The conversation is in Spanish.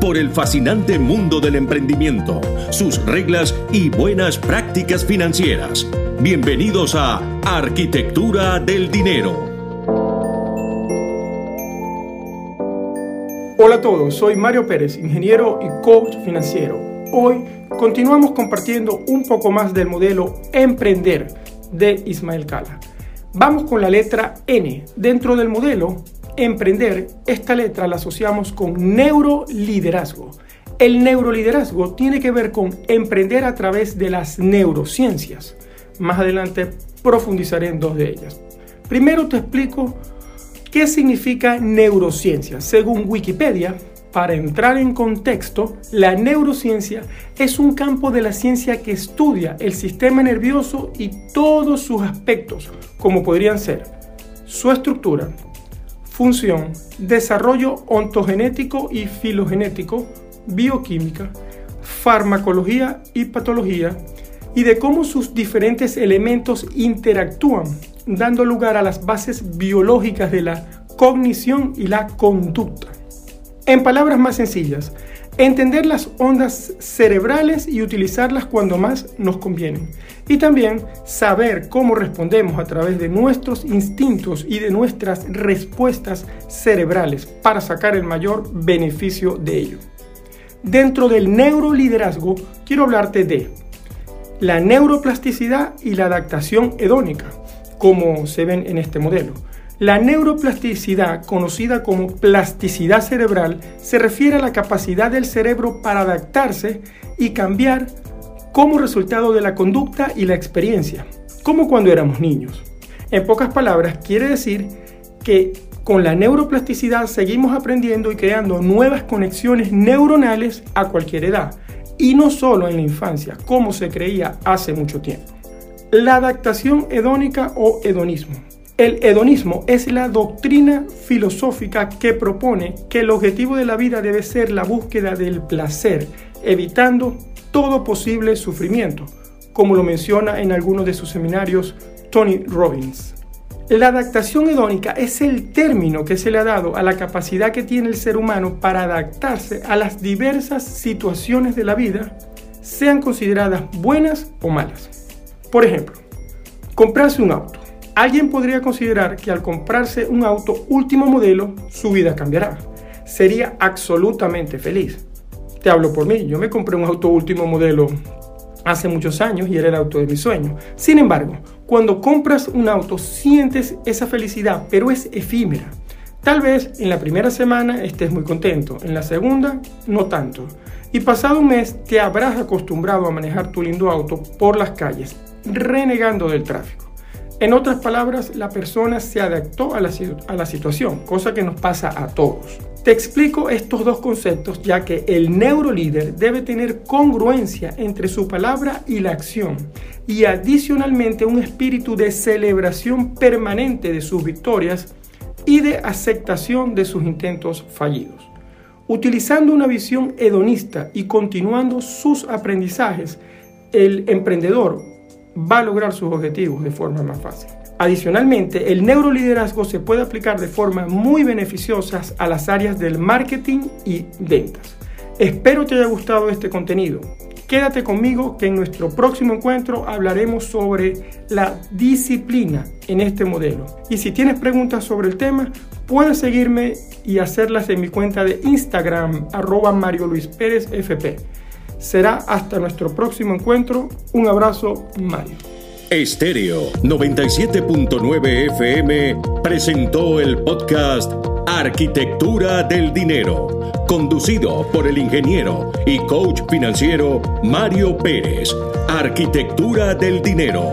por el fascinante mundo del emprendimiento, sus reglas y buenas prácticas financieras. Bienvenidos a Arquitectura del Dinero. Hola a todos, soy Mario Pérez, ingeniero y coach financiero. Hoy continuamos compartiendo un poco más del modelo Emprender de Ismael Cala. Vamos con la letra N. Dentro del modelo emprender, esta letra la asociamos con neuroliderazgo. El neuroliderazgo tiene que ver con emprender a través de las neurociencias. Más adelante profundizaré en dos de ellas. Primero te explico qué significa neurociencia. Según Wikipedia, para entrar en contexto, la neurociencia es un campo de la ciencia que estudia el sistema nervioso y todos sus aspectos, como podrían ser su estructura, función, desarrollo ontogenético y filogenético, bioquímica, farmacología y patología, y de cómo sus diferentes elementos interactúan, dando lugar a las bases biológicas de la cognición y la conducta. En palabras más sencillas, entender las ondas cerebrales y utilizarlas cuando más nos convienen. Y también saber cómo respondemos a través de nuestros instintos y de nuestras respuestas cerebrales para sacar el mayor beneficio de ello. Dentro del neuroliderazgo quiero hablarte de la neuroplasticidad y la adaptación hedónica, como se ven en este modelo. La neuroplasticidad, conocida como plasticidad cerebral, se refiere a la capacidad del cerebro para adaptarse y cambiar como resultado de la conducta y la experiencia, como cuando éramos niños. En pocas palabras, quiere decir que con la neuroplasticidad seguimos aprendiendo y creando nuevas conexiones neuronales a cualquier edad, y no solo en la infancia, como se creía hace mucho tiempo. La adaptación hedónica o hedonismo el hedonismo es la doctrina filosófica que propone que el objetivo de la vida debe ser la búsqueda del placer, evitando todo posible sufrimiento, como lo menciona en algunos de sus seminarios Tony Robbins. La adaptación hedónica es el término que se le ha dado a la capacidad que tiene el ser humano para adaptarse a las diversas situaciones de la vida, sean consideradas buenas o malas. Por ejemplo, comprarse un auto. Alguien podría considerar que al comprarse un auto último modelo, su vida cambiará. Sería absolutamente feliz. Te hablo por mí, yo me compré un auto último modelo hace muchos años y era el auto de mi sueño. Sin embargo, cuando compras un auto sientes esa felicidad, pero es efímera. Tal vez en la primera semana estés muy contento, en la segunda no tanto. Y pasado un mes te habrás acostumbrado a manejar tu lindo auto por las calles, renegando del tráfico. En otras palabras, la persona se adaptó a la, situación, cosa que nos pasa a todos. Te explico estos dos conceptos ya que el neurolíder debe tener congruencia entre su palabra y la acción y adicionalmente un espíritu de celebración permanente de sus victorias y de aceptación de sus intentos fallidos. Utilizando una visión hedonista y continuando sus aprendizajes, el emprendedor va a lograr sus objetivos de forma más fácil. Adicionalmente, el neuroliderazgo se puede aplicar de forma muy beneficiosa a las áreas del marketing y ventas. Espero te haya gustado este contenido. Quédate conmigo que en nuestro próximo encuentro hablaremos sobre la disciplina en este modelo. Y si tienes preguntas sobre el tema, puedes seguirme y hacerlas en mi cuenta de Instagram, arroba Mario Luis Pérez FP. Será hasta nuestro próximo encuentro. Un abrazo, Mario. Estéreo 97.9 FM presentó el podcast Arquitectura del Dinero conducido por el ingeniero y coach financiero Mario Pérez. Arquitectura del Dinero.